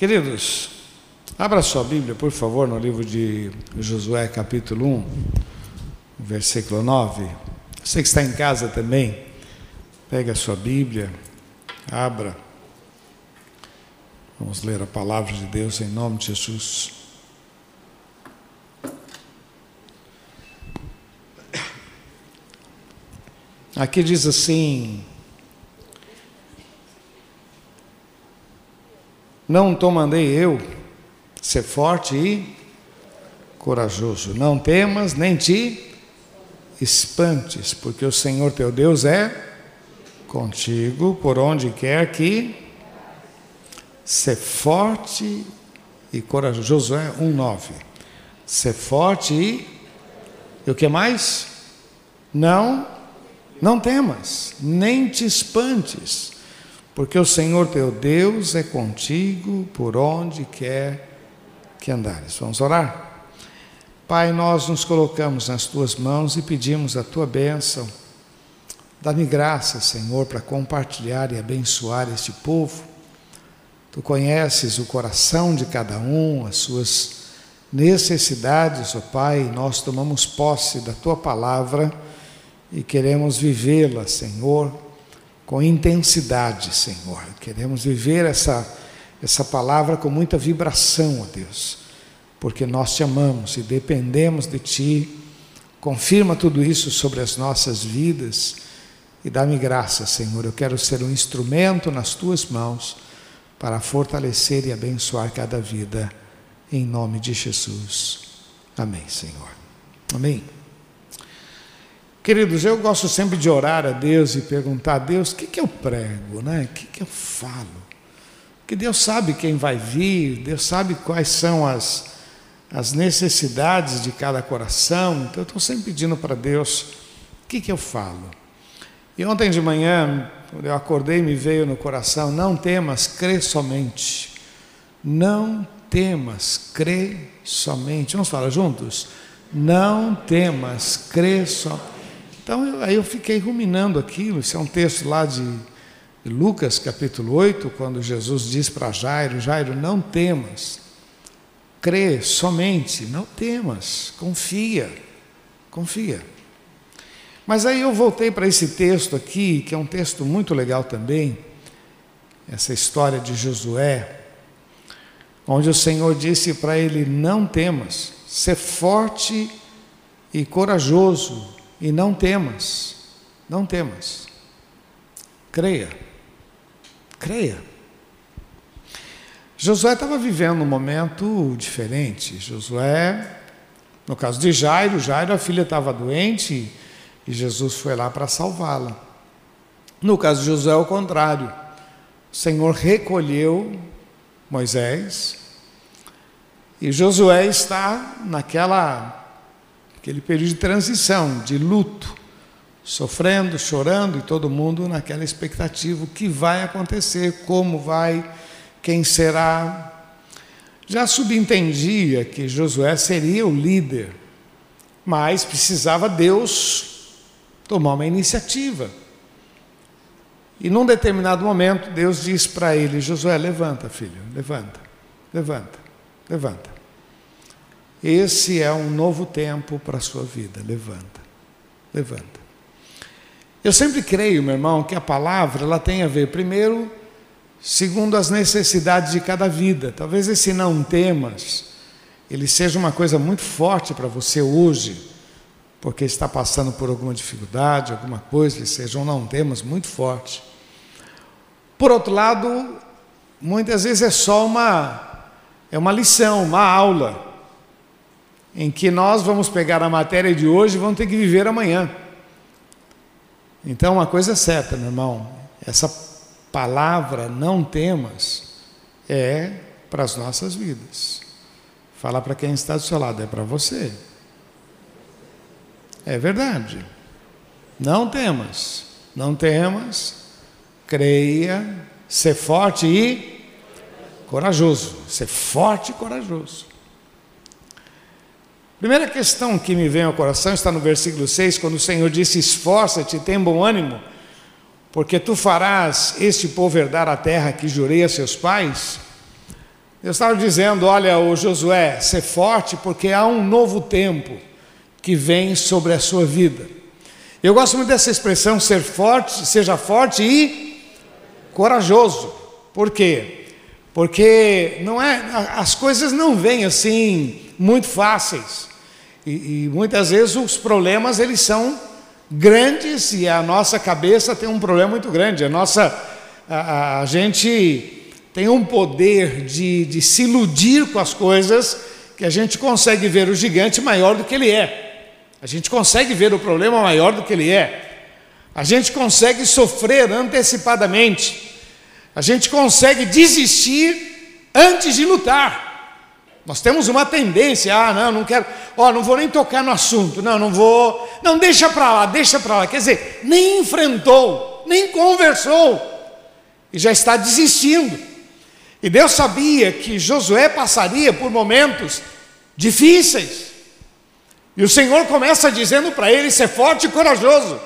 Queridos, abra sua Bíblia, por favor, no livro de Josué, capítulo 1, versículo 9. Você que está em casa também, pegue a sua Bíblia, abra. Vamos ler a palavra de Deus em nome de Jesus. Aqui diz assim: Não te mandei eu ser forte e corajoso. Não temas, nem te espantes, porque o Senhor teu Deus é contigo por onde quer que ser forte e corajoso. Josué 1:9. Ser forte e e o que mais? Não não temas, nem te espantes porque o Senhor teu Deus é contigo por onde quer que andares. Vamos orar? Pai, nós nos colocamos nas tuas mãos e pedimos a tua bênção. Dá-me graça, Senhor, para compartilhar e abençoar este povo. Tu conheces o coração de cada um, as suas necessidades, ó oh Pai, nós tomamos posse da tua palavra e queremos vivê-la, Senhor com intensidade, Senhor. Queremos viver essa, essa palavra com muita vibração, ó Deus, porque nós te amamos e dependemos de Ti. Confirma tudo isso sobre as nossas vidas e dá-me graça, Senhor. Eu quero ser um instrumento nas Tuas mãos para fortalecer e abençoar cada vida, em nome de Jesus. Amém, Senhor. Amém. Queridos, eu gosto sempre de orar a Deus e perguntar a Deus o que, que eu prego, né? o que, que eu falo. Porque Deus sabe quem vai vir, Deus sabe quais são as, as necessidades de cada coração. Então eu estou sempre pedindo para Deus o que, que eu falo. E ontem de manhã, quando eu acordei, me veio no coração: não temas, crê somente. Não temas, crê somente. Vamos falar juntos? Não temas, crê somente. Então eu, aí eu fiquei ruminando aquilo, isso é um texto lá de, Lucas capítulo 8, quando Jesus diz para Jairo, Jairo, não temas, crê somente, não temas, confia, confia. Mas aí eu voltei para esse texto aqui, que é um texto muito legal também, essa história de Josué, onde o Senhor disse para ele: Não temas, ser forte e corajoso, e não temas, não temas. Creia, creia. Josué estava vivendo um momento diferente. Josué, no caso de Jairo, Jairo, a filha estava doente e Jesus foi lá para salvá-la. No caso de Josué, ao contrário. O Senhor recolheu Moisés e Josué está naquela aquele período de transição, de luto, sofrendo, chorando e todo mundo naquela expectativa: o que vai acontecer, como vai, quem será. Já subentendia que Josué seria o líder, mas precisava Deus tomar uma iniciativa. E num determinado momento, Deus diz para ele: Josué, levanta, filho, levanta, levanta, levanta. Esse é um novo tempo para a sua vida. Levanta, levanta. Eu sempre creio, meu irmão, que a palavra ela tem a ver, primeiro, segundo as necessidades de cada vida. Talvez esse não temas, ele seja uma coisa muito forte para você hoje, porque está passando por alguma dificuldade, alguma coisa, ele seja um não temas muito forte. Por outro lado, muitas vezes é só uma é uma lição, uma aula em que nós vamos pegar a matéria de hoje e vamos ter que viver amanhã. Então, uma coisa é certa, meu irmão, essa palavra não temas é para as nossas vidas. Fala para quem está do seu lado, é para você. É verdade. Não temas, não temas, creia, ser forte e corajoso. Ser forte e corajoso. Primeira questão que me vem ao coração está no versículo 6, quando o Senhor disse: Esforça-te, tem bom ânimo, porque tu farás este povo herdar a terra que jurei a seus pais. Eu estava dizendo: olha, o Josué, ser forte, porque há um novo tempo que vem sobre a sua vida. Eu gosto muito dessa expressão, ser forte, seja forte e corajoso. Por quê? Porque não é, as coisas não vêm assim muito fáceis. E, e muitas vezes os problemas eles são grandes e a nossa cabeça tem um problema muito grande. A nossa a, a gente tem um poder de, de se iludir com as coisas que a gente consegue ver o gigante maior do que ele é. A gente consegue ver o problema maior do que ele é. A gente consegue sofrer antecipadamente. A gente consegue desistir antes de lutar. Nós temos uma tendência, ah, não, não quero, ó, não vou nem tocar no assunto, não, não vou, não, deixa para lá, deixa para lá. Quer dizer, nem enfrentou, nem conversou, e já está desistindo. E Deus sabia que Josué passaria por momentos difíceis. E o Senhor começa dizendo para ele: ser forte e corajoso,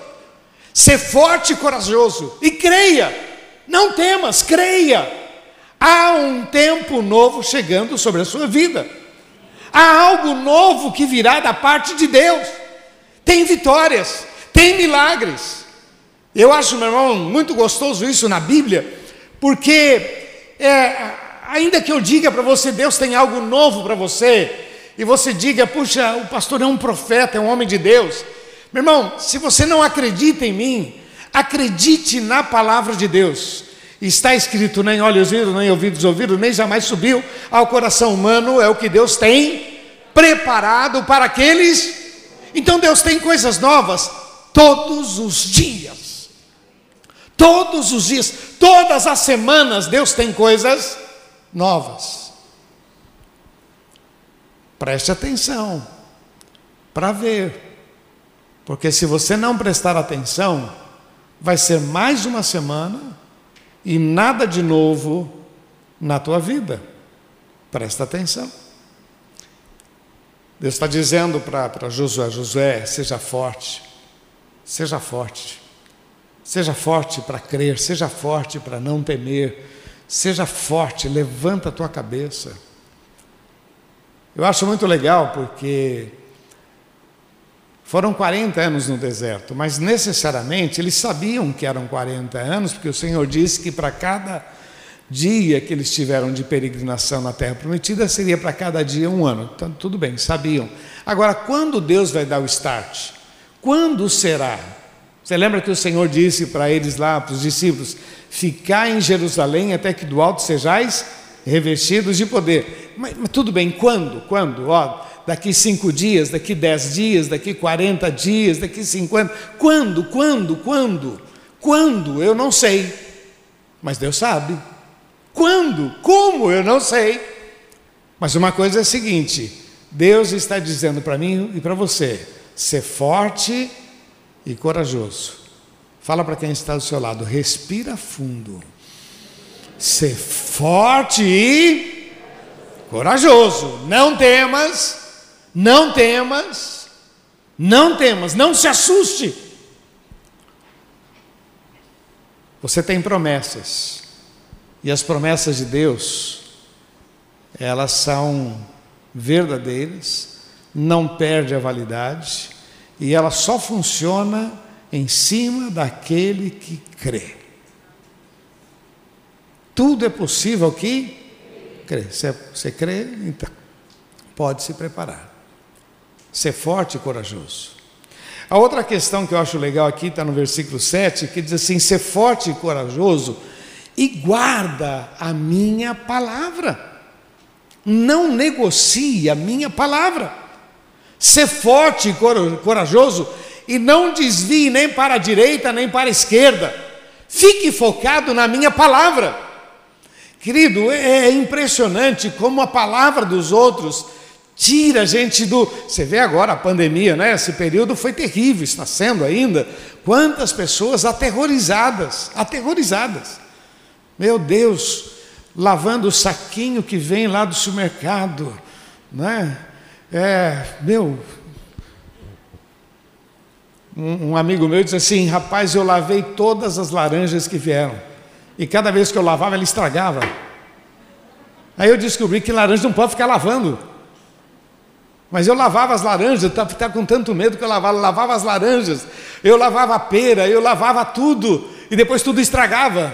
ser forte e corajoso, e creia, não temas, creia. Há um tempo novo chegando sobre a sua vida. Há algo novo que virá da parte de Deus. Tem vitórias, tem milagres. Eu acho, meu irmão, muito gostoso isso na Bíblia, porque é, ainda que eu diga para você, Deus tem algo novo para você, e você diga, puxa, o pastor é um profeta, é um homem de Deus. Meu irmão, se você não acredita em mim, acredite na palavra de Deus. Está escrito, nem olhos viram, nem ouvidos ouviram, nem jamais subiu ao coração humano, é o que Deus tem preparado para aqueles. Então Deus tem coisas novas todos os dias. Todos os dias, todas as semanas, Deus tem coisas novas. Preste atenção para ver, porque se você não prestar atenção, vai ser mais uma semana e nada de novo na tua vida. Presta atenção. Deus está dizendo para Josué: Josué, seja forte, seja forte, seja forte para crer, seja forte para não temer, seja forte, levanta a tua cabeça. Eu acho muito legal porque foram 40 anos no deserto, mas necessariamente eles sabiam que eram 40 anos, porque o Senhor disse que para cada dia que eles tiveram de peregrinação na terra prometida seria para cada dia um ano. Então, tudo bem, sabiam. Agora, quando Deus vai dar o start? Quando será? Você lembra que o Senhor disse para eles lá, para os discípulos: ficar em Jerusalém até que do alto sejais revestidos de poder. Mas, mas tudo bem, quando? Quando? Ó, daqui cinco dias, daqui dez dias, daqui quarenta dias, daqui cinquenta. Quando, quando, quando? Quando? Eu não sei. Mas Deus sabe. Quando? Como? Eu não sei. Mas uma coisa é a seguinte: Deus está dizendo para mim e para você: ser forte e corajoso. Fala para quem está do seu lado, respira fundo. Ser forte e corajoso. Não temas não temas, não temas, não se assuste. Você tem promessas. E as promessas de Deus, elas são verdadeiras, não perde a validade e ela só funciona em cima daquele que crê. Tudo é possível que crê. Você, você crê, então pode se preparar. Ser forte e corajoso. A outra questão que eu acho legal aqui está no versículo 7, que diz assim: ser forte e corajoso e guarda a minha palavra. Não negocie a minha palavra. Ser forte e corajoso e não desvie nem para a direita nem para a esquerda. Fique focado na minha palavra. Querido, é impressionante como a palavra dos outros Tira a gente do. Você vê agora a pandemia, né? Esse período foi terrível, está sendo ainda. Quantas pessoas aterrorizadas, aterrorizadas. Meu Deus, lavando o saquinho que vem lá do supermercado, né? É, meu. Um, um amigo meu disse assim: rapaz, eu lavei todas as laranjas que vieram. E cada vez que eu lavava, ela estragava. Aí eu descobri que laranja não pode ficar lavando. Mas eu lavava as laranjas, estava tá, com tanto medo que eu lavava, lavava as laranjas, eu lavava a pera, eu lavava tudo, e depois tudo estragava.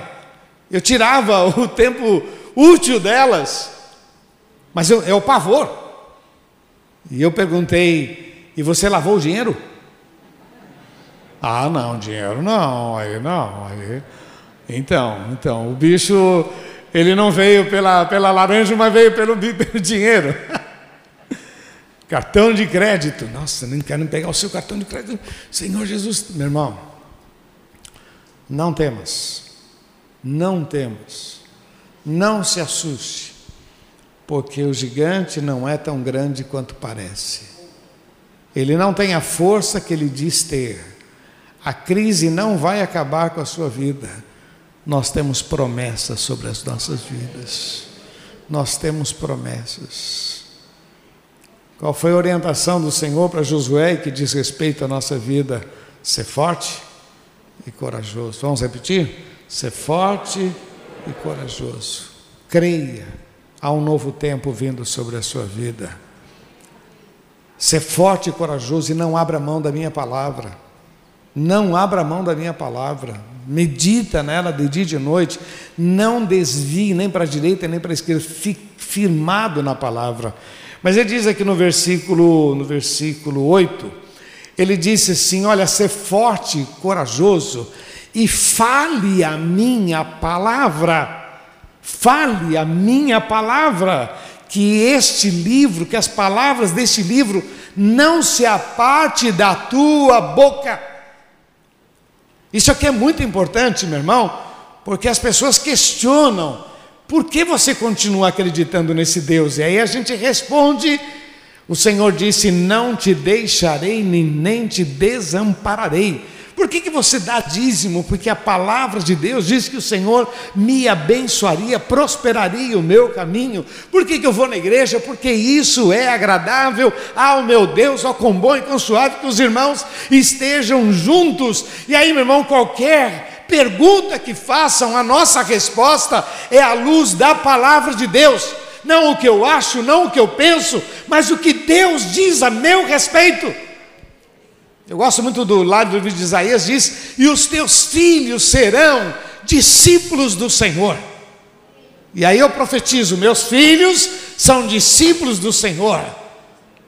Eu tirava o tempo útil delas. Mas eu, é o pavor. E eu perguntei: e você lavou o dinheiro? Ah, não, dinheiro não, aí não, aí. Então, então, o bicho, ele não veio pela, pela laranja, mas veio pelo, pelo dinheiro. Cartão de crédito. Nossa, nem quero pegar o seu cartão de crédito. Senhor Jesus, meu irmão, não temas, não temas, não se assuste, porque o gigante não é tão grande quanto parece. Ele não tem a força que ele diz ter. A crise não vai acabar com a sua vida. Nós temos promessas sobre as nossas vidas. Nós temos promessas. Qual foi a orientação do Senhor para Josué que diz respeito à nossa vida? Ser forte e corajoso. Vamos repetir? Ser forte e corajoso. Creia, há um novo tempo vindo sobre a sua vida. Ser forte e corajoso e não abra mão da minha palavra. Não abra mão da minha palavra, medita nela de dia e de noite, não desvie nem para a direita nem para a esquerda, fique firmado na palavra. Mas ele diz aqui no versículo, no versículo 8, ele disse assim: Olha, ser forte, corajoso, e fale a minha palavra, fale a minha palavra, que este livro, que as palavras deste livro não se aparte da tua boca. Isso aqui é muito importante, meu irmão, porque as pessoas questionam por que você continua acreditando nesse Deus? E aí a gente responde: o Senhor disse: Não te deixarei nem te desampararei. Por que, que você dá dízimo? Porque a palavra de Deus diz que o Senhor me abençoaria, prosperaria o meu caminho. Por que, que eu vou na igreja? Porque isso é agradável ao meu Deus, ó com bom e com suave que os irmãos estejam juntos. E aí, meu irmão, qualquer pergunta que façam, a nossa resposta é à luz da palavra de Deus. Não o que eu acho, não o que eu penso, mas o que Deus diz a meu respeito. Eu gosto muito do lado do livro de Isaías, diz: E os teus filhos serão discípulos do Senhor. E aí eu profetizo: meus filhos são discípulos do Senhor.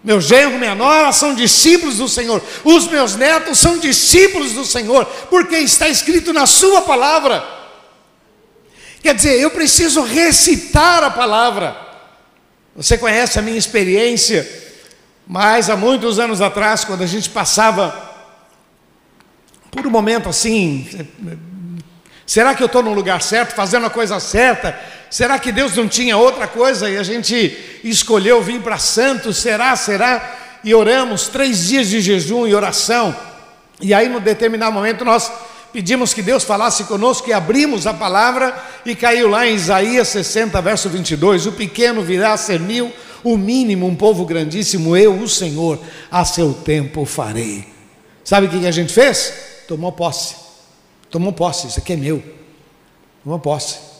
Meu genro, minha nora são discípulos do Senhor. Os meus netos são discípulos do Senhor, porque está escrito na Sua palavra. Quer dizer, eu preciso recitar a palavra. Você conhece a minha experiência mas há muitos anos atrás, quando a gente passava por um momento assim, será que eu estou no lugar certo, fazendo a coisa certa? Será que Deus não tinha outra coisa e a gente escolheu vir para Santos? Será, será? E oramos três dias de jejum e oração. E aí, num determinado momento, nós pedimos que Deus falasse conosco e abrimos a palavra e caiu lá em Isaías 60, verso 22: O pequeno virá a ser mil, o mínimo, um povo grandíssimo, eu, o Senhor, a seu tempo farei. Sabe o que a gente fez? Tomou posse. Tomou posse, isso aqui é meu. Tomou posse.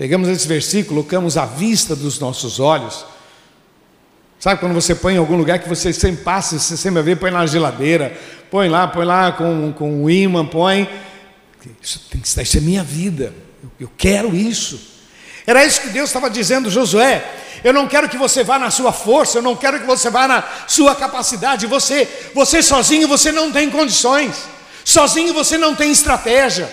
Pegamos esse versículo, colocamos à vista dos nossos olhos. Sabe quando você põe em algum lugar que você sempre passa, você sempre vê, põe lá na geladeira, põe lá, põe lá com, com o imã, põe. Isso, tem que isso é minha vida. Eu, eu quero isso. Era isso que Deus estava dizendo, Josué. Eu não quero que você vá na sua força, eu não quero que você vá na sua capacidade. Você, você sozinho você não tem condições. Sozinho você não tem estratégia.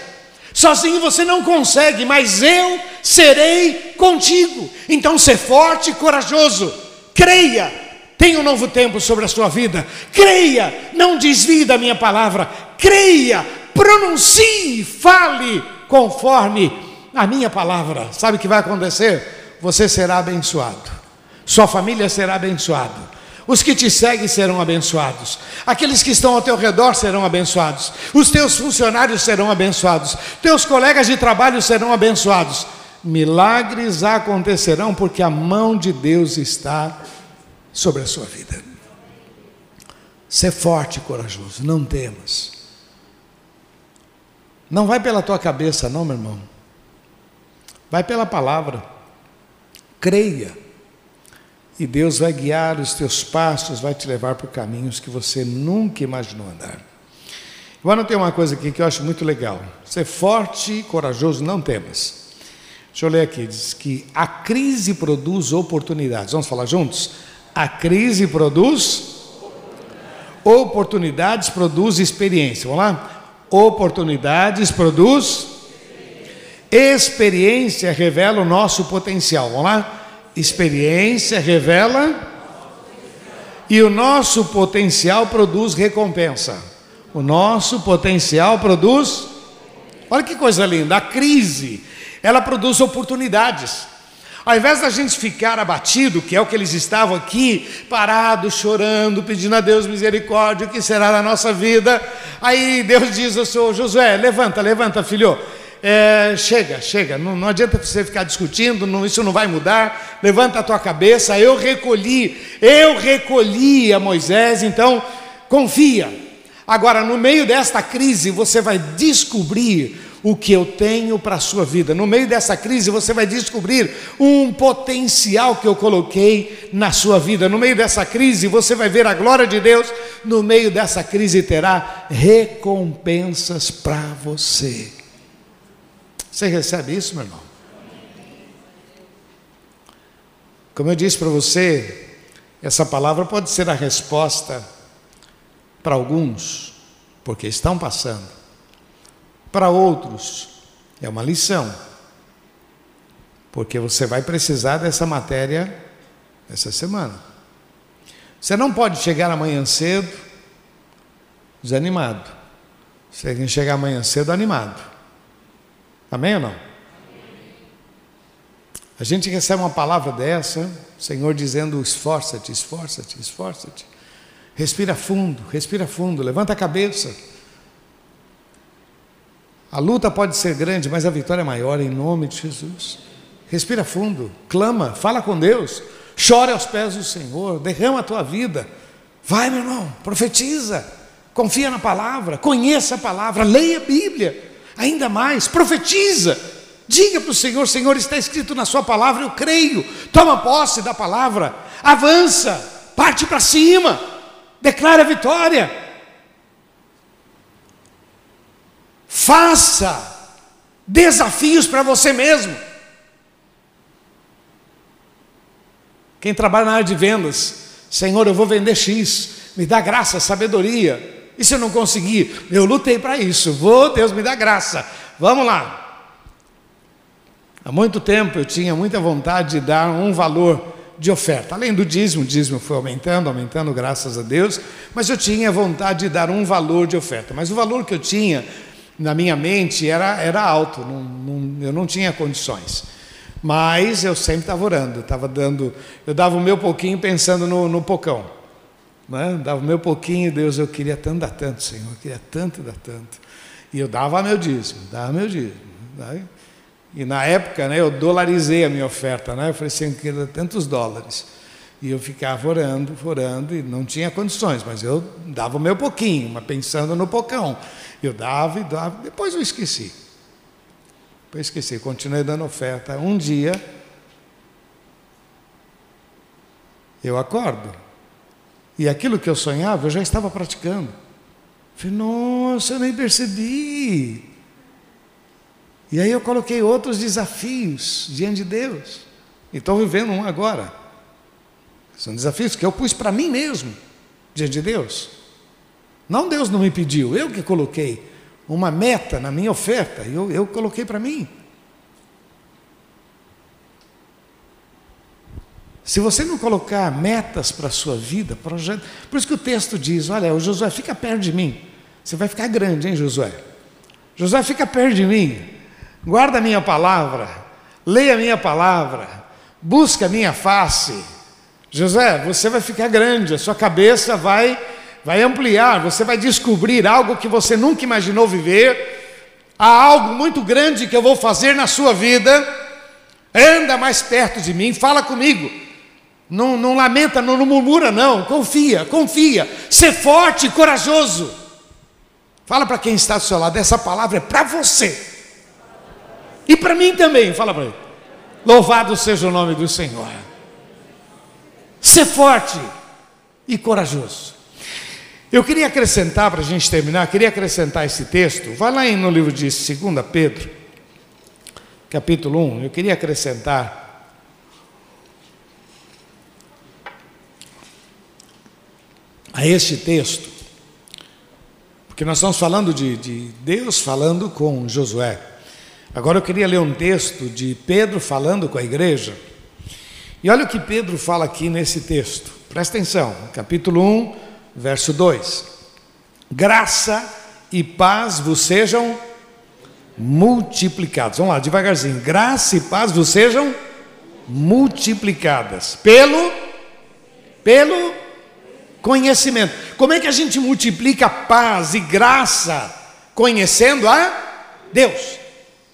Sozinho você não consegue, mas eu serei contigo. Então ser forte e corajoso. Creia, tem um novo tempo sobre a sua vida. Creia, não desvie da minha palavra. Creia, pronuncie, fale conforme a minha palavra. Sabe o que vai acontecer? você será abençoado, sua família será abençoada. Os que te seguem serão abençoados. Aqueles que estão ao teu redor serão abençoados. Os teus funcionários serão abençoados. Teus colegas de trabalho serão abençoados. Milagres acontecerão porque a mão de Deus está sobre a sua vida. Ser forte e corajoso, não temas. Não vai pela tua cabeça, não, meu irmão. Vai pela palavra. Creia. E Deus vai guiar os teus passos, vai te levar por caminhos que você nunca imaginou andar. Agora tem uma coisa aqui que eu acho muito legal. Ser forte e corajoso, não temas. Deixa eu ler aqui, diz que a crise produz oportunidades. Vamos falar juntos? A crise produz oportunidades, produz experiência. Vamos lá? Oportunidades produz experiência revela o nosso potencial. Vamos lá? Experiência revela e o nosso potencial produz recompensa. O nosso potencial produz Olha que coisa linda, a crise, ela produz oportunidades. Ao invés da gente ficar abatido, que é o que eles estavam aqui, parados, chorando, pedindo a Deus misericórdia, o que será da nossa vida? Aí Deus diz ao senhor Josué: levanta, levanta, filho. É, chega, chega, não, não, adianta você ficar discutindo, não, isso não vai mudar. Levanta a tua cabeça. Eu recolhi, eu recolhi a Moisés, então confia. Agora, no meio desta crise, você vai descobrir o que eu tenho para a sua vida. No meio dessa crise, você vai descobrir um potencial que eu coloquei na sua vida. No meio dessa crise, você vai ver a glória de Deus. No meio dessa crise, terá recompensas para você. Você recebe isso, meu irmão? Como eu disse para você, essa palavra pode ser a resposta para alguns, porque estão passando. Para outros, é uma lição, porque você vai precisar dessa matéria essa semana. Você não pode chegar amanhã cedo desanimado. Você tem que chegar amanhã cedo animado. Amém ou não? A gente recebe uma palavra dessa, o Senhor dizendo: esforça-te, esforça-te, esforça-te. Respira fundo, respira fundo, levanta a cabeça. A luta pode ser grande, mas a vitória é maior em nome de Jesus. Respira fundo, clama, fala com Deus, chore aos pés do Senhor, derrama a tua vida. Vai, meu irmão, profetiza, confia na palavra, conheça a palavra, leia a Bíblia, ainda mais, profetiza. Diga para o Senhor: Senhor, está escrito na Sua palavra, eu creio. Toma posse da palavra, avança, parte para cima, declara a vitória. Faça desafios para você mesmo. Quem trabalha na área de vendas, Senhor, eu vou vender X, me dá graça, sabedoria. E se eu não conseguir? Eu lutei para isso. Vou, Deus me dá graça. Vamos lá. Há muito tempo eu tinha muita vontade de dar um valor de oferta. Além do dízimo, o dízimo foi aumentando, aumentando, graças a Deus, mas eu tinha vontade de dar um valor de oferta. Mas o valor que eu tinha na minha mente era, era alto, não, não, eu não tinha condições. Mas eu sempre estava orando, estava dando, eu dava o meu pouquinho pensando no, no pocão. Né? Dava o meu pouquinho, Deus, eu queria tanto dar tanto, Senhor, eu queria tanto dar tanto. E eu dava meu dízimo, dava meu dízimo. Né? E na época, né, eu dolarizei a minha oferta, né? eu falei assim, eu queria tantos dólares. E eu ficava orando, orando, e não tinha condições, mas eu dava o meu pouquinho, mas pensando no pocão. Eu dava e dava, depois eu esqueci. Depois esqueci, continuei dando oferta. Um dia, eu acordo, e aquilo que eu sonhava, eu já estava praticando. Falei, nossa, eu nem percebi. E aí eu coloquei outros desafios diante de Deus. E estou vivendo um agora. São desafios que eu pus para mim mesmo, diante de Deus. Não Deus não me pediu, eu que coloquei uma meta na minha oferta, eu, eu coloquei para mim. Se você não colocar metas para a sua vida, projeto. Por isso que o texto diz: olha, o Josué, fica perto de mim. Você vai ficar grande, hein, Josué? Josué, fica perto de mim. Guarda a minha palavra. Leia a minha palavra. Busca a minha face. Josué, você vai ficar grande, a sua cabeça vai vai ampliar, você vai descobrir algo que você nunca imaginou viver, há algo muito grande que eu vou fazer na sua vida. Anda mais perto de mim, fala comigo. Não, não lamenta, não, não murmura, não. Confia, confia. Ser forte e corajoso. Fala para quem está do seu lado, essa palavra é para você. E para mim também, fala para ele. Louvado seja o nome do Senhor. Ser forte e corajoso. Eu queria acrescentar, para a gente terminar, queria acrescentar esse texto. Vai lá no livro de 2 Pedro, capítulo 1. Eu queria acrescentar a este texto, porque nós estamos falando de, de, Deus falando com Josué. Agora eu queria ler um texto de Pedro falando com a igreja. E olha o que Pedro fala aqui nesse texto, presta atenção, capítulo 1, verso 2: Graça e paz vos sejam multiplicados. Vamos lá, devagarzinho. Graça e paz vos sejam multiplicadas pelo pelo conhecimento. Como é que a gente multiplica paz e graça? Conhecendo a Deus.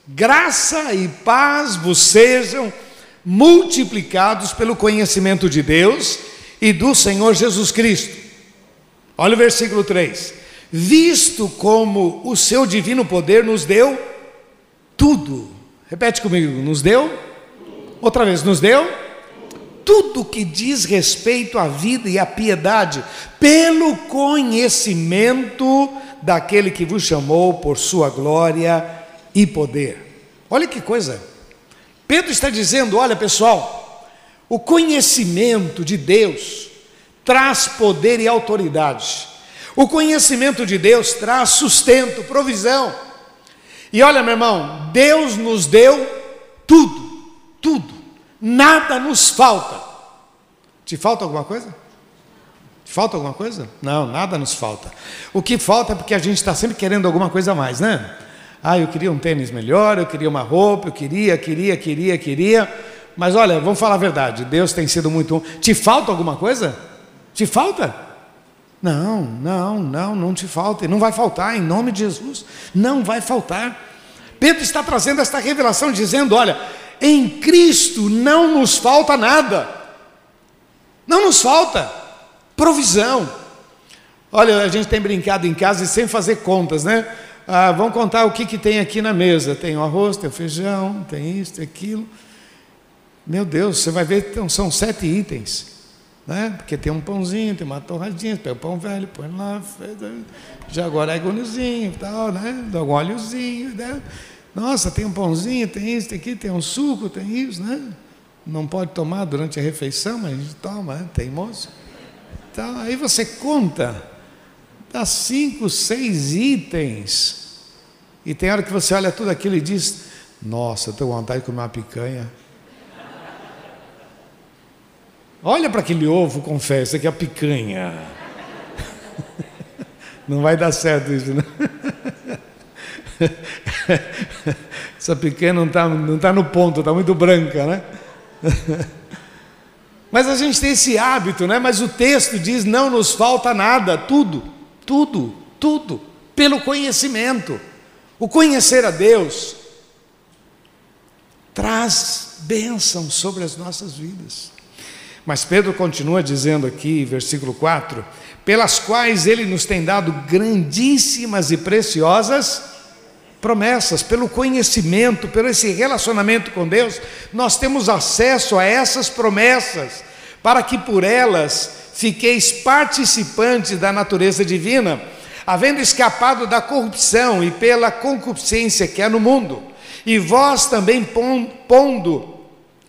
Graça e paz vos sejam multiplicados pelo conhecimento de Deus e do Senhor Jesus Cristo. Olha o versículo 3: Visto como o seu divino poder nos deu tudo. Repete comigo: nos deu? Outra vez, nos deu? Tudo que diz respeito à vida e à piedade, pelo conhecimento daquele que vos chamou por sua glória e poder. Olha que coisa. Pedro está dizendo: olha pessoal, o conhecimento de Deus traz poder e autoridade. O conhecimento de Deus traz sustento, provisão. E olha, meu irmão, Deus nos deu tudo, tudo nada nos falta. Te falta alguma coisa? Te falta alguma coisa? Não, nada nos falta. O que falta é porque a gente está sempre querendo alguma coisa a mais, né? Ah, eu queria um tênis melhor, eu queria uma roupa, eu queria, queria, queria, queria. Mas olha, vamos falar a verdade, Deus tem sido muito. Te falta alguma coisa? Te falta? Não, não, não, não te falta, e não vai faltar, em nome de Jesus, não vai faltar. Pedro está trazendo esta revelação, dizendo: olha, em Cristo não nos falta nada. Não nos falta provisão. Olha, a gente tem brincado em casa e sem fazer contas, né? Ah, vamos contar o que, que tem aqui na mesa. Tem o arroz, tem o feijão, tem isso, tem aquilo. Meu Deus, você vai ver, então, são sete itens. Né? Porque tem um pãozinho, tem uma torradinha, pega o pão velho, põe lá, já agora é e tal, né? Dá um óleozinho, né? Nossa, tem um pãozinho, tem isso, tem aqui, tem um suco, tem isso, né? Não pode tomar durante a refeição, mas a gente toma, né? tem moço. Então, aí você conta, dá cinco, seis itens. E tem hora que você olha tudo aquilo e diz: Nossa, estou com vontade de comer uma picanha. Olha para aquele ovo, confessa que é a picanha. Não vai dar certo isso, não. Essa pequena não está não tá no ponto, está muito branca, né? Mas a gente tem esse hábito, né? Mas o texto diz: não nos falta nada, tudo, tudo, tudo, pelo conhecimento. O conhecer a Deus traz bênção sobre as nossas vidas. Mas Pedro continua dizendo aqui, versículo 4: pelas quais ele nos tem dado grandíssimas e preciosas promessas, pelo conhecimento, pelo esse relacionamento com Deus, nós temos acesso a essas promessas, para que por elas fiqueis participantes da natureza divina, havendo escapado da corrupção e pela concupiscência que há no mundo, e vós também pondo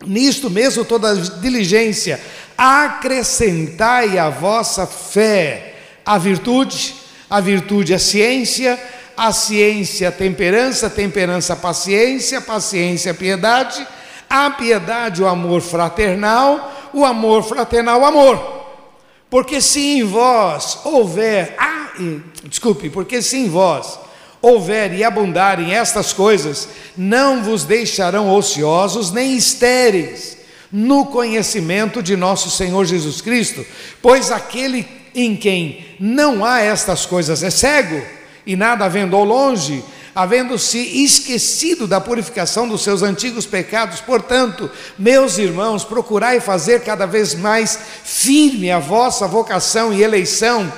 nisto mesmo toda diligência, acrescentai a vossa fé a virtude, a virtude a ciência, a ciência, temperança, temperança, paciência, paciência, piedade, a piedade, o amor fraternal, o amor fraternal, o amor. Porque se em vós houver, ah, desculpe, porque se em vós houver e abundarem estas coisas, não vos deixarão ociosos nem estéreis no conhecimento de nosso Senhor Jesus Cristo, pois aquele em quem não há estas coisas é cego e nada havendo ao longe, havendo-se esquecido da purificação dos seus antigos pecados. Portanto, meus irmãos, procurai fazer cada vez mais firme a vossa vocação e eleição,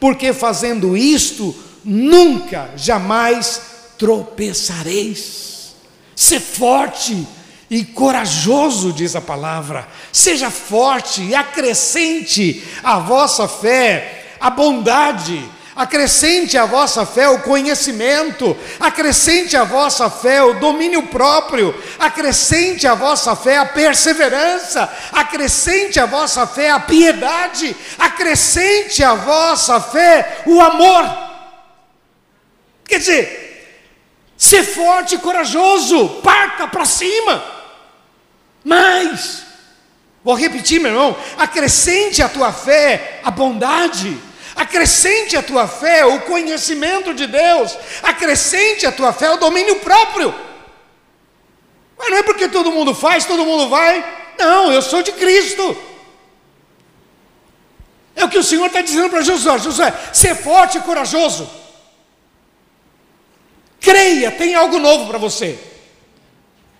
porque fazendo isto, nunca, jamais tropeçareis. Ser forte e corajoso, diz a palavra. Seja forte e acrescente à vossa fé a bondade, acrescente à vossa fé o conhecimento, acrescente à vossa fé o domínio próprio, acrescente à vossa fé a perseverança, acrescente à vossa fé a piedade, acrescente à vossa fé o amor. Quer dizer, ser forte e corajoso, parta para cima. Mas, vou repetir, meu irmão, acrescente à tua fé a bondade, acrescente à tua fé o conhecimento de Deus, acrescente à tua fé o domínio próprio. Mas não é porque todo mundo faz, todo mundo vai. Não, eu sou de Cristo. É o que o Senhor está dizendo para Josué: Josué, ser forte e corajoso. Creia, tem algo novo para você.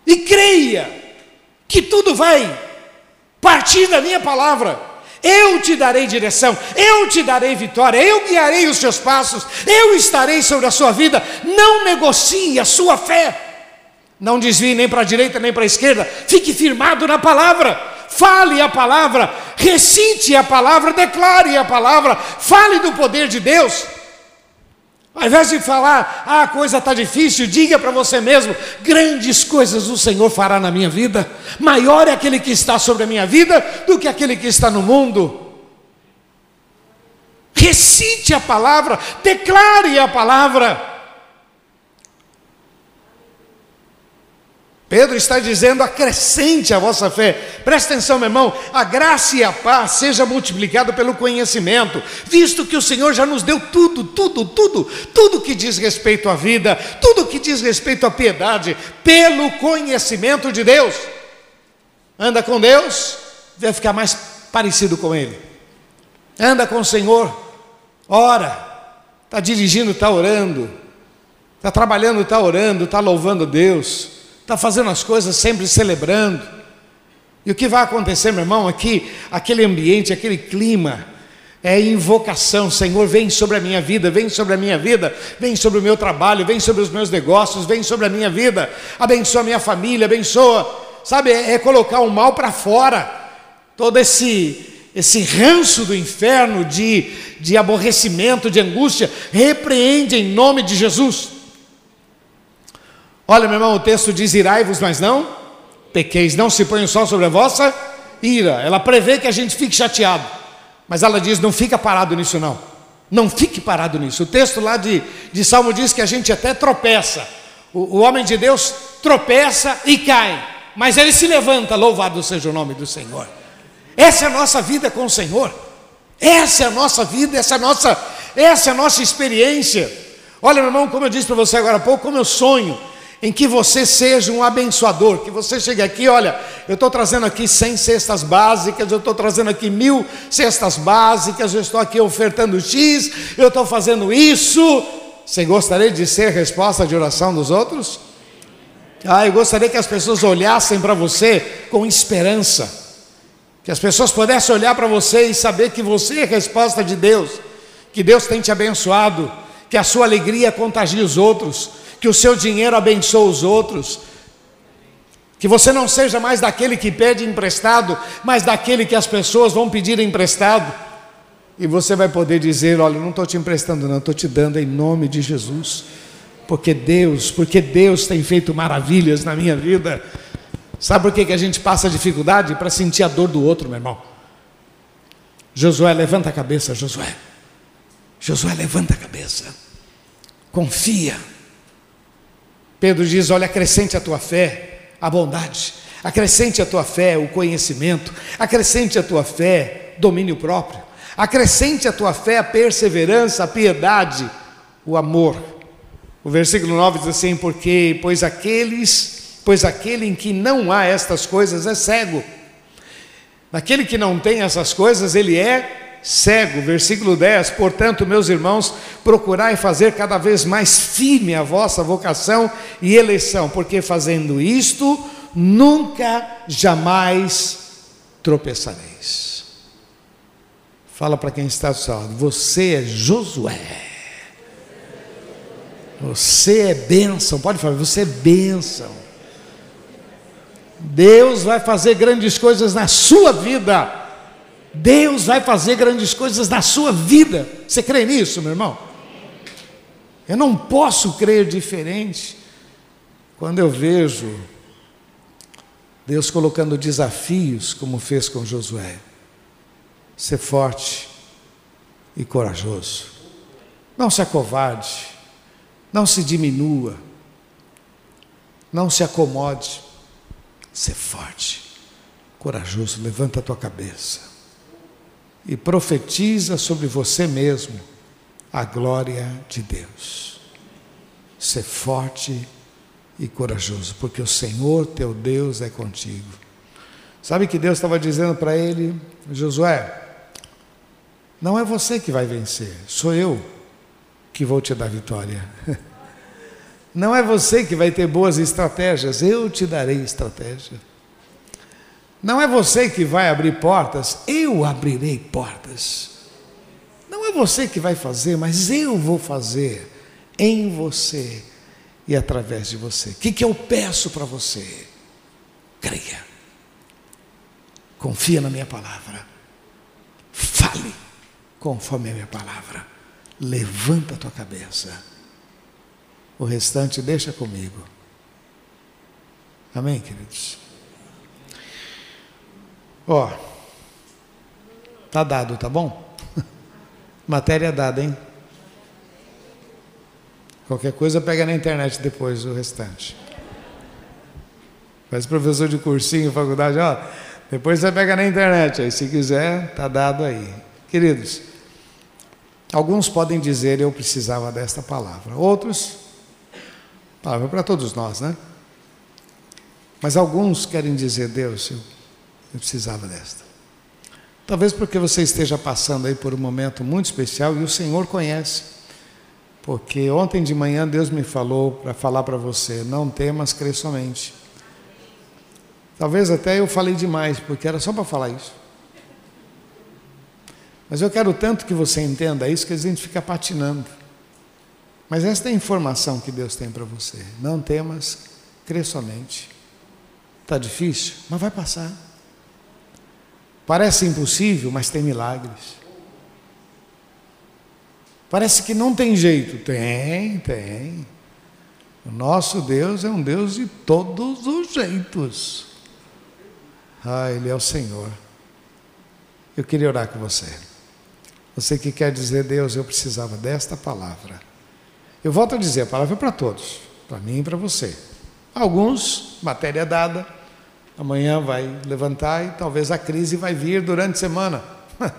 E creia que tudo vai partir da minha palavra. Eu te darei direção, eu te darei vitória, eu guiarei os seus passos, eu estarei sobre a sua vida. Não negocie a sua fé. Não desvie nem para a direita nem para a esquerda. Fique firmado na palavra. Fale a palavra, recite a palavra, declare a palavra, fale do poder de Deus. Ao invés de falar, ah, a coisa está difícil, diga para você mesmo: grandes coisas o Senhor fará na minha vida. Maior é aquele que está sobre a minha vida do que aquele que está no mundo. Recite a palavra, declare a palavra. Pedro está dizendo: acrescente a vossa fé. Presta atenção, meu irmão. A graça e a paz seja multiplicado pelo conhecimento, visto que o Senhor já nos deu tudo, tudo, tudo, tudo que diz respeito à vida, tudo que diz respeito à piedade, pelo conhecimento de Deus. Anda com Deus, vai ficar mais parecido com Ele. Anda com o Senhor, ora, está dirigindo, está orando, está trabalhando, está orando, está louvando Deus está fazendo as coisas sempre celebrando. E o que vai acontecer, meu irmão, aqui, aquele ambiente, aquele clima, é invocação, Senhor, vem sobre a minha vida, vem sobre a minha vida, vem sobre o meu trabalho, vem sobre os meus negócios, vem sobre a minha vida, abençoa a minha família, abençoa, sabe, é, é colocar o mal para fora, todo esse esse ranço do inferno de, de aborrecimento, de angústia, repreende em nome de Jesus. Olha, meu irmão, o texto diz: irai-vos, mas não pequeis, não se põe o sol sobre a vossa ira. Ela prevê que a gente fique chateado, mas ela diz: não fica parado nisso, não. Não fique parado nisso. O texto lá de, de Salmo diz que a gente até tropeça. O, o homem de Deus tropeça e cai, mas ele se levanta, louvado seja o nome do Senhor. Essa é a nossa vida com o Senhor. Essa é a nossa vida, essa é a nossa, essa é a nossa experiência. Olha, meu irmão, como eu disse para você agora há pouco, como eu sonho em que você seja um abençoador, que você chegue aqui, olha, eu estou trazendo aqui 100 cestas básicas, eu estou trazendo aqui mil cestas básicas, eu estou aqui ofertando X, eu estou fazendo isso. Você gostaria de ser resposta de oração dos outros? Ah, eu gostaria que as pessoas olhassem para você com esperança, que as pessoas pudessem olhar para você e saber que você é resposta de Deus, que Deus tem te abençoado, que a sua alegria contagie os outros que o seu dinheiro abençoe os outros, que você não seja mais daquele que pede emprestado, mas daquele que as pessoas vão pedir emprestado, e você vai poder dizer: Olha, não estou te emprestando, não, estou te dando em nome de Jesus, porque Deus, porque Deus tem feito maravilhas na minha vida. Sabe por que, que a gente passa dificuldade? Para sentir a dor do outro, meu irmão. Josué, levanta a cabeça, Josué. Josué, levanta a cabeça. Confia Pedro diz: Olha, acrescente a tua fé a bondade, acrescente a tua fé o conhecimento, acrescente a tua fé domínio próprio, acrescente a tua fé a perseverança, a piedade, o amor. O versículo 9 diz assim: Porque, pois aqueles, pois aquele em que não há estas coisas é cego. Naquele que não tem essas coisas, ele é cego. Versículo 10: Portanto, meus irmãos, procurai fazer cada vez mais firme a vossa vocação e eleição, porque fazendo isto, nunca jamais tropeçareis. Fala para quem está do lado: Você é Josué. Você é bênção. Pode falar, você é bênção. Deus vai fazer grandes coisas na sua vida. Deus vai fazer grandes coisas na sua vida. Você crê nisso, meu irmão? Eu não posso crer diferente quando eu vejo Deus colocando desafios, como fez com Josué. Ser forte e corajoso. Não se acovarde. Não se diminua. Não se acomode. Ser forte, corajoso. Levanta a tua cabeça e profetiza sobre você mesmo a glória de Deus. Ser forte e corajoso, porque o Senhor teu Deus é contigo. Sabe que Deus estava dizendo para ele, Josué, não é você que vai vencer, sou eu que vou te dar vitória. Não é você que vai ter boas estratégias, eu te darei estratégia. Não é você que vai abrir portas, eu abrirei portas. Não é você que vai fazer, mas eu vou fazer em você e através de você. O que, que eu peço para você? Creia. Confia na minha palavra. Fale conforme a minha palavra. Levanta a tua cabeça. O restante deixa comigo. Amém, queridos? Ó, tá dado, tá bom? Matéria dada, hein? Qualquer coisa pega na internet depois o restante. Faz professor de cursinho, faculdade, ó. Depois você pega na internet, aí se quiser, tá dado aí. Queridos, alguns podem dizer eu precisava desta palavra. Outros, palavra para todos nós, né? Mas alguns querem dizer, Deus, eu eu precisava desta. Talvez porque você esteja passando aí por um momento muito especial e o Senhor conhece. Porque ontem de manhã Deus me falou para falar para você: não temas, crê somente. Talvez até eu falei demais, porque era só para falar isso. Mas eu quero tanto que você entenda isso que a gente fica patinando. Mas esta é a informação que Deus tem para você. Não temas, crê somente. Está difícil, mas vai passar. Parece impossível, mas tem milagres. Parece que não tem jeito. Tem, tem. O nosso Deus é um Deus de todos os jeitos. Ah, Ele é o Senhor. Eu queria orar com você. Você que quer dizer, Deus, eu precisava desta palavra. Eu volto a dizer, a palavra é para todos, para mim e para você. Alguns, matéria dada, Amanhã vai levantar e talvez a crise vai vir durante a semana.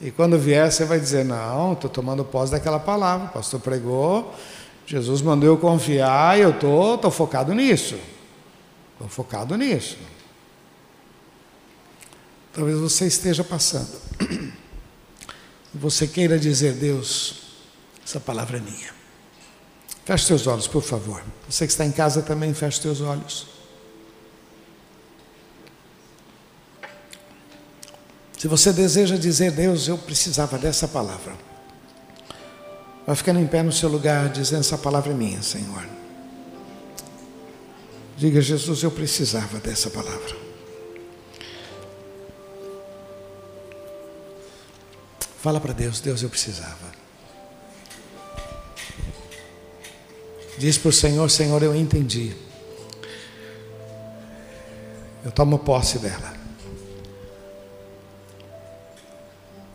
e quando vier, você vai dizer: Não, estou tomando posse daquela palavra. O pastor pregou, Jesus mandou eu confiar e eu estou tô, tô focado nisso. Estou focado nisso. Talvez você esteja passando. E você queira dizer: Deus, essa palavra é minha. Feche seus olhos, por favor. Você que está em casa também, feche seus olhos. Se você deseja dizer, Deus, eu precisava dessa palavra, vai ficando em pé no seu lugar, dizendo: essa palavra é minha, Senhor. Diga, Jesus, eu precisava dessa palavra. Fala para Deus, Deus, eu precisava. Diz para o Senhor, Senhor, eu entendi. Eu tomo posse dela.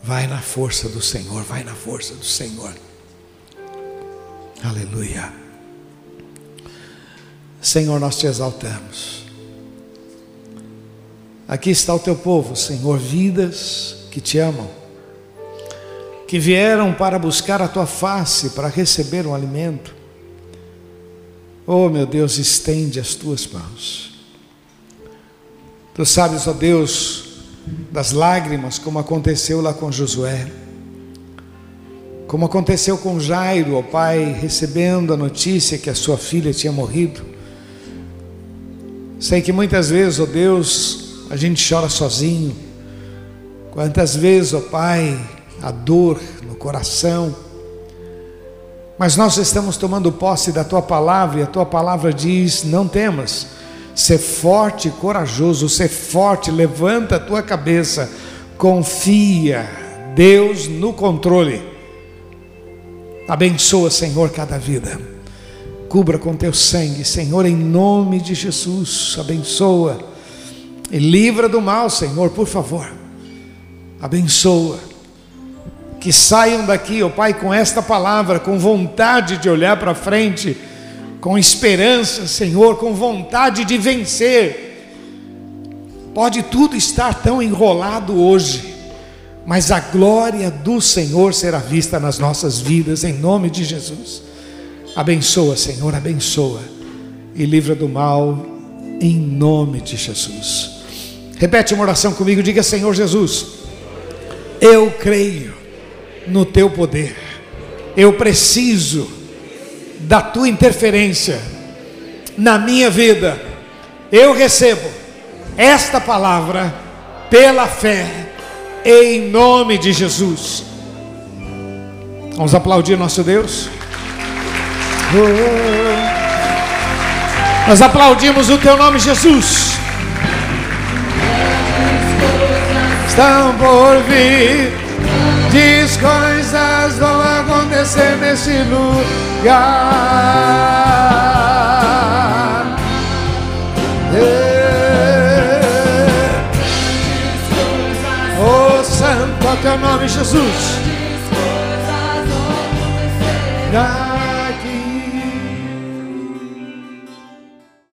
Vai na força do Senhor, vai na força do Senhor. Aleluia. Senhor, nós te exaltamos. Aqui está o teu povo, Senhor, vidas que te amam, que vieram para buscar a tua face, para receber um alimento. Oh, meu Deus, estende as tuas mãos. Tu sabes, ó Deus, das lágrimas, como aconteceu lá com Josué, como aconteceu com Jairo, o pai recebendo a notícia que a sua filha tinha morrido. Sei que muitas vezes, ó oh Deus, a gente chora sozinho. Quantas vezes, ó oh Pai, a dor no coração. Mas nós estamos tomando posse da tua palavra e a tua palavra diz: não temas Ser forte e corajoso, ser forte, levanta a tua cabeça, confia, Deus no controle. Abençoa, Senhor, cada vida. Cubra com teu sangue, Senhor, em nome de Jesus. Abençoa e livra do mal, Senhor, por favor. Abençoa. Que saiam daqui, ó oh Pai, com esta palavra, com vontade de olhar para frente, com esperança, Senhor, com vontade de vencer. Pode tudo estar tão enrolado hoje, mas a glória do Senhor será vista nas nossas vidas, em nome de Jesus. Abençoa, Senhor, abençoa e livra do mal, em nome de Jesus. Repete uma oração comigo, diga: Senhor Jesus, eu creio no teu poder, eu preciso da tua interferência na minha vida. Eu recebo esta palavra pela fé, em nome de Jesus. Vamos aplaudir nosso Deus. Nós aplaudimos o teu nome, Jesus. Estão por vir, diz vão acontecer nesse lugar. Oh, santo é teu nome, Jesus. Diz coisas vão acontecer.